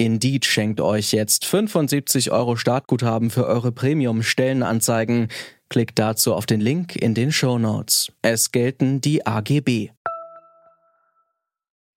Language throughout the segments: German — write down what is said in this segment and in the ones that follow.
Indeed schenkt euch jetzt 75 Euro Startguthaben für eure Premium-Stellenanzeigen. Klickt dazu auf den Link in den Show Notes. Es gelten die AGB.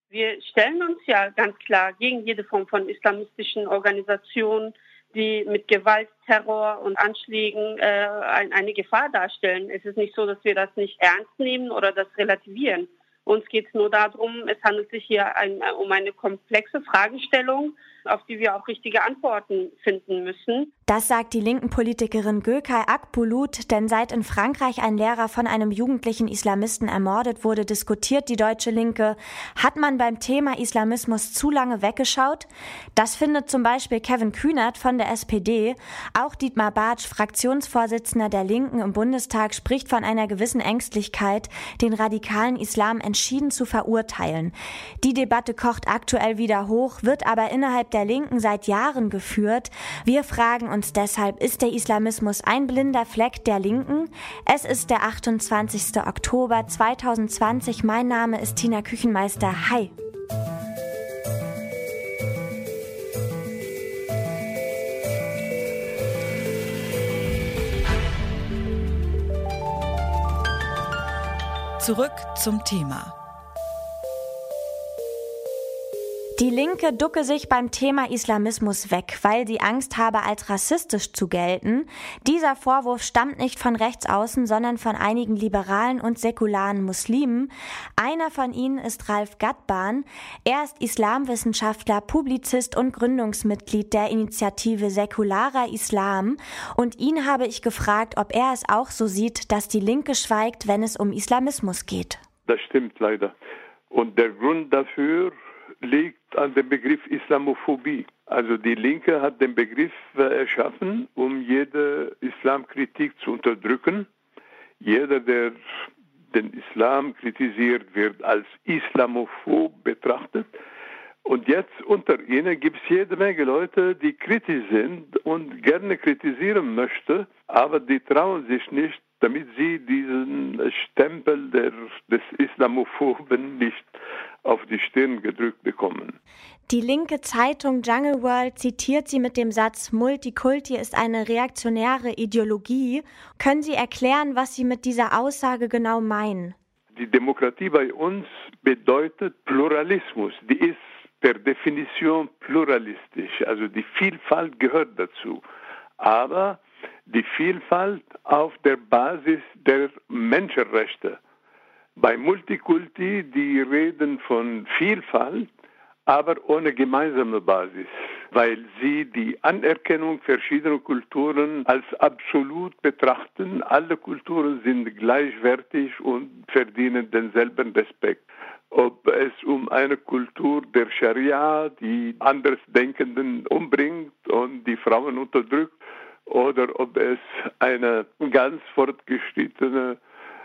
Wir stellen uns ja ganz klar gegen jede Form von islamistischen Organisationen, die mit Gewalt, Terror und Anschlägen äh, eine Gefahr darstellen. Es ist nicht so, dass wir das nicht ernst nehmen oder das relativieren. Uns geht es nur darum, es handelt sich hier ein, um eine komplexe Fragestellung, auf die wir auch richtige Antworten finden müssen. Das sagt die linken Politikerin Gökay Akbulut, denn seit in Frankreich ein Lehrer von einem jugendlichen Islamisten ermordet wurde, diskutiert die deutsche Linke, hat man beim Thema Islamismus zu lange weggeschaut? Das findet zum Beispiel Kevin Kühnert von der SPD. Auch Dietmar Bartsch, Fraktionsvorsitzender der Linken im Bundestag, spricht von einer gewissen Ängstlichkeit, den radikalen Islam entschieden zu verurteilen. Die Debatte kocht aktuell wieder hoch, wird aber innerhalb der Linken seit Jahren geführt. Wir fragen uns deshalb, ist der Islamismus ein blinder Fleck der Linken? Es ist der 28. Oktober 2020. Mein Name ist Tina Küchenmeister. Hi. Zurück zum Thema. Die Linke ducke sich beim Thema Islamismus weg, weil sie Angst habe, als rassistisch zu gelten. Dieser Vorwurf stammt nicht von rechts außen, sondern von einigen liberalen und säkularen Muslimen. Einer von ihnen ist Ralf Gatban. Er ist Islamwissenschaftler, Publizist und Gründungsmitglied der Initiative Säkularer Islam. Und ihn habe ich gefragt, ob er es auch so sieht, dass die Linke schweigt, wenn es um Islamismus geht. Das stimmt leider. Und der Grund dafür liegt an dem Begriff Islamophobie. Also die Linke hat den Begriff erschaffen, um jede Islamkritik zu unterdrücken. Jeder, der den Islam kritisiert, wird als Islamophob betrachtet. Und jetzt unter ihnen gibt es jede Menge Leute, die kritisch sind und gerne kritisieren möchten, aber die trauen sich nicht, damit sie diesen Stempel der, des Islamophoben nicht auf die Stirn gedrückt bekommen. Die linke Zeitung Jungle World zitiert sie mit dem Satz Multikulti ist eine reaktionäre Ideologie. Können Sie erklären, was Sie mit dieser Aussage genau meinen? Die Demokratie bei uns bedeutet Pluralismus. Die ist per Definition pluralistisch. Also die Vielfalt gehört dazu. Aber die Vielfalt auf der Basis der Menschenrechte. Bei Multikulti, die reden von Vielfalt, aber ohne gemeinsame Basis, weil sie die Anerkennung verschiedener Kulturen als absolut betrachten. Alle Kulturen sind gleichwertig und verdienen denselben Respekt. Ob es um eine Kultur der Scharia, die Andersdenkenden umbringt und die Frauen unterdrückt, oder ob es eine ganz fortgeschrittene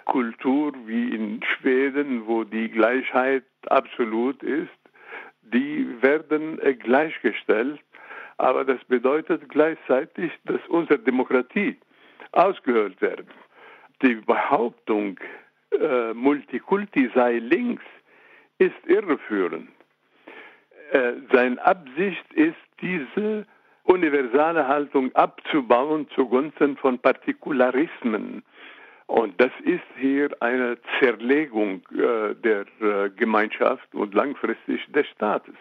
Kultur wie in Schweden, wo die Gleichheit absolut ist, die werden gleichgestellt. Aber das bedeutet gleichzeitig, dass unsere Demokratie ausgehöhlt wird. Die Behauptung, äh, Multikulti sei links, ist irreführend. Äh, seine Absicht ist, diese universale Haltung abzubauen zugunsten von Partikularismen. Und das ist hier eine Zerlegung äh, der äh, Gemeinschaft und langfristig des Staates.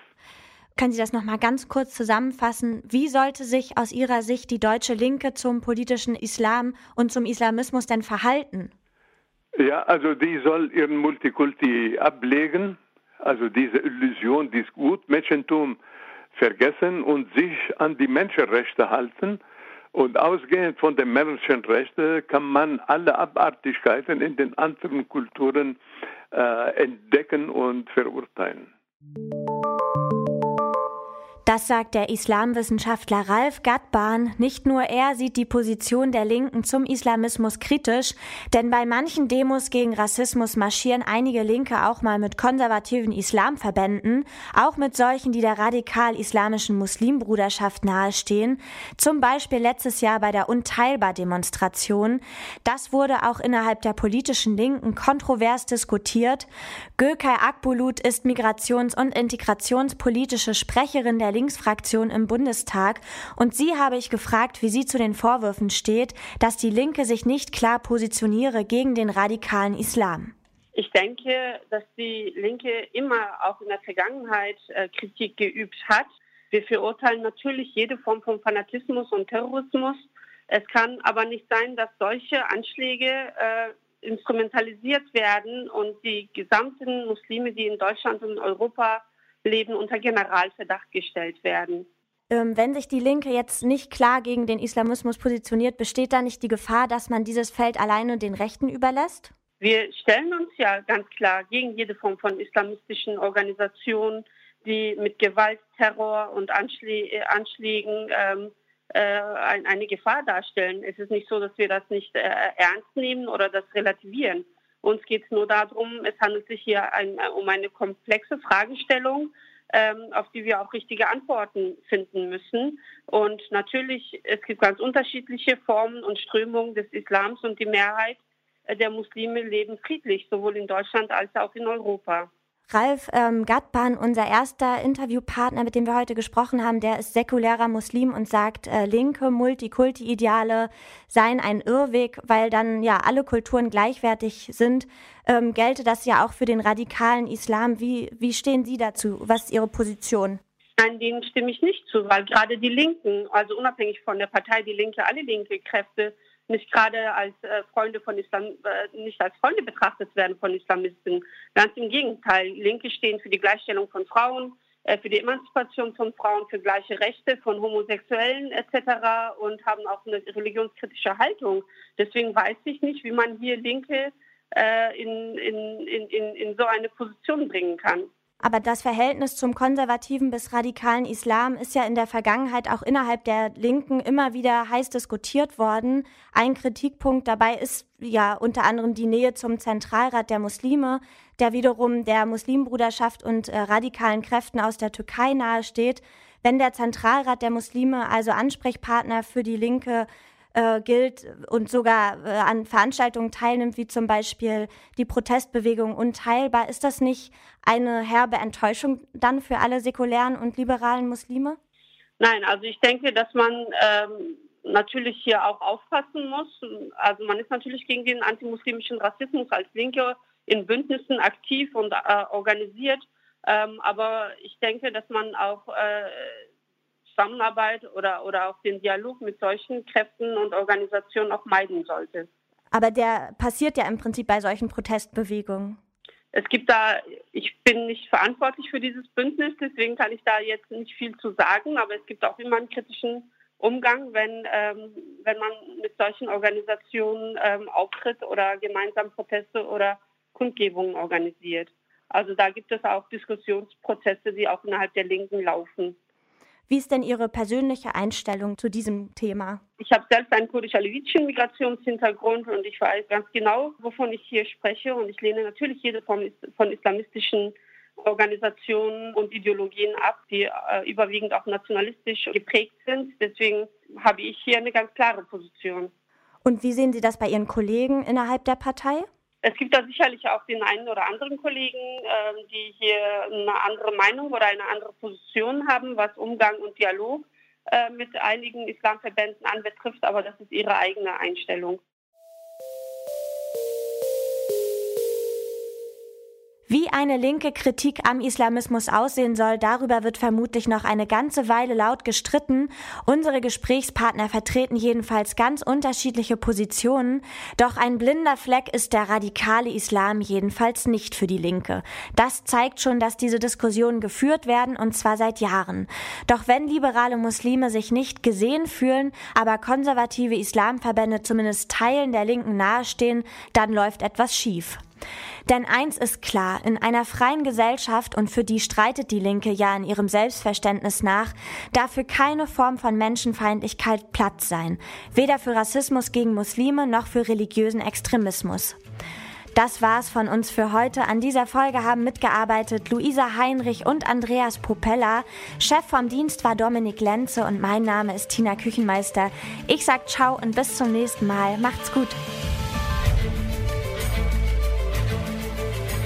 Können Sie das nochmal ganz kurz zusammenfassen? Wie sollte sich aus Ihrer Sicht die deutsche Linke zum politischen Islam und zum Islamismus denn verhalten? Ja, also die soll ihren Multikulti ablegen, also diese Illusion, dieses Gutmenschentum vergessen und sich an die Menschenrechte halten. Und ausgehend von den Menschenrechten kann man alle Abartigkeiten in den anderen Kulturen äh, entdecken und verurteilen. Das sagt der Islamwissenschaftler Ralf Gatban. Nicht nur er sieht die Position der Linken zum Islamismus kritisch, denn bei manchen Demos gegen Rassismus marschieren einige Linke auch mal mit konservativen Islamverbänden, auch mit solchen, die der radikal-islamischen Muslimbruderschaft nahestehen, zum Beispiel letztes Jahr bei der Unteilbar-Demonstration. Das wurde auch innerhalb der politischen Linken kontrovers diskutiert. Gökay Akbulut ist migrations- und integrationspolitische Sprecherin der Linksfraktion im Bundestag und sie habe ich gefragt, wie sie zu den Vorwürfen steht, dass die Linke sich nicht klar positioniere gegen den radikalen Islam. Ich denke, dass die Linke immer auch in der Vergangenheit äh, Kritik geübt hat. Wir verurteilen natürlich jede Form von Fanatismus und Terrorismus. Es kann aber nicht sein, dass solche Anschläge äh, instrumentalisiert werden und die gesamten Muslime, die in Deutschland und Europa Leben unter Generalverdacht gestellt werden. Ähm, wenn sich die Linke jetzt nicht klar gegen den Islamismus positioniert, besteht da nicht die Gefahr, dass man dieses Feld alleine den Rechten überlässt? Wir stellen uns ja ganz klar gegen jede Form von islamistischen Organisationen, die mit Gewalt, Terror und Anschlä äh, Anschlägen ähm, äh, eine Gefahr darstellen. Es ist nicht so, dass wir das nicht äh, ernst nehmen oder das relativieren. Uns geht es nur darum, es handelt sich hier ein, äh, um eine komplexe Fragestellung, ähm, auf die wir auch richtige Antworten finden müssen. Und natürlich, es gibt ganz unterschiedliche Formen und Strömungen des Islams und die Mehrheit äh, der Muslime leben friedlich, sowohl in Deutschland als auch in Europa. Ralf ähm, Gatban, unser erster Interviewpartner, mit dem wir heute gesprochen haben, der ist säkulärer Muslim und sagt, äh, linke Multikulti-Ideale seien ein Irrweg, weil dann ja alle Kulturen gleichwertig sind. Ähm, gelte das ja auch für den radikalen Islam. Wie, wie stehen Sie dazu? Was ist Ihre Position? Nein, denen stimme ich nicht zu, weil gerade die Linken, also unabhängig von der Partei Die Linke, alle linke Kräfte nicht gerade als äh, Freunde von Islam, äh, nicht als Freunde betrachtet werden von Islamisten. Ganz im Gegenteil. Linke stehen für die Gleichstellung von Frauen, äh, für die Emanzipation von Frauen, für gleiche Rechte von Homosexuellen etc. und haben auch eine religionskritische Haltung. Deswegen weiß ich nicht, wie man hier Linke äh, in, in, in, in so eine Position bringen kann. Aber das Verhältnis zum konservativen bis radikalen Islam ist ja in der Vergangenheit auch innerhalb der Linken immer wieder heiß diskutiert worden. Ein Kritikpunkt dabei ist ja unter anderem die Nähe zum Zentralrat der Muslime, der wiederum der Muslimbruderschaft und äh, radikalen Kräften aus der Türkei nahesteht. Wenn der Zentralrat der Muslime also Ansprechpartner für die Linke äh, gilt und sogar äh, an Veranstaltungen teilnimmt, wie zum Beispiel die Protestbewegung Unteilbar, ist das nicht eine herbe Enttäuschung dann für alle säkulären und liberalen Muslime? Nein, also ich denke, dass man ähm, natürlich hier auch aufpassen muss. Also man ist natürlich gegen den antimuslimischen Rassismus als Linke in Bündnissen aktiv und äh, organisiert. Ähm, aber ich denke, dass man auch äh, Zusammenarbeit oder, oder auch den Dialog mit solchen Kräften und Organisationen auch meiden sollte. Aber der passiert ja im Prinzip bei solchen Protestbewegungen. Es gibt da, ich bin nicht verantwortlich für dieses Bündnis, deswegen kann ich da jetzt nicht viel zu sagen, aber es gibt auch immer einen kritischen Umgang, wenn, ähm, wenn man mit solchen Organisationen ähm, auftritt oder gemeinsam Proteste oder Kundgebungen organisiert. Also da gibt es auch Diskussionsprozesse, die auch innerhalb der Linken laufen. Wie ist denn Ihre persönliche Einstellung zu diesem Thema? Ich habe selbst einen kurdisch-alevitischen Migrationshintergrund und ich weiß ganz genau, wovon ich hier spreche. Und ich lehne natürlich jede Form von islamistischen Organisationen und Ideologien ab, die äh, überwiegend auch nationalistisch geprägt sind. Deswegen habe ich hier eine ganz klare Position. Und wie sehen Sie das bei Ihren Kollegen innerhalb der Partei? Es gibt da sicherlich auch den einen oder anderen Kollegen, äh, die hier eine andere Meinung oder eine andere Position haben, was Umgang und Dialog äh, mit einigen Islamverbänden anbetrifft, aber das ist ihre eigene Einstellung. Wie eine linke Kritik am Islamismus aussehen soll, darüber wird vermutlich noch eine ganze Weile laut gestritten. Unsere Gesprächspartner vertreten jedenfalls ganz unterschiedliche Positionen. Doch ein blinder Fleck ist der radikale Islam jedenfalls nicht für die Linke. Das zeigt schon, dass diese Diskussionen geführt werden und zwar seit Jahren. Doch wenn liberale Muslime sich nicht gesehen fühlen, aber konservative Islamverbände zumindest Teilen der Linken nahestehen, dann läuft etwas schief. Denn eins ist klar, in einer freien Gesellschaft, und für die streitet die Linke ja in ihrem Selbstverständnis nach, darf für keine Form von Menschenfeindlichkeit Platz sein. Weder für Rassismus gegen Muslime noch für religiösen Extremismus. Das war's von uns für heute. An dieser Folge haben mitgearbeitet Luisa Heinrich und Andreas Popella. Chef vom Dienst war Dominik Lenze und mein Name ist Tina Küchenmeister. Ich sag ciao und bis zum nächsten Mal. Macht's gut.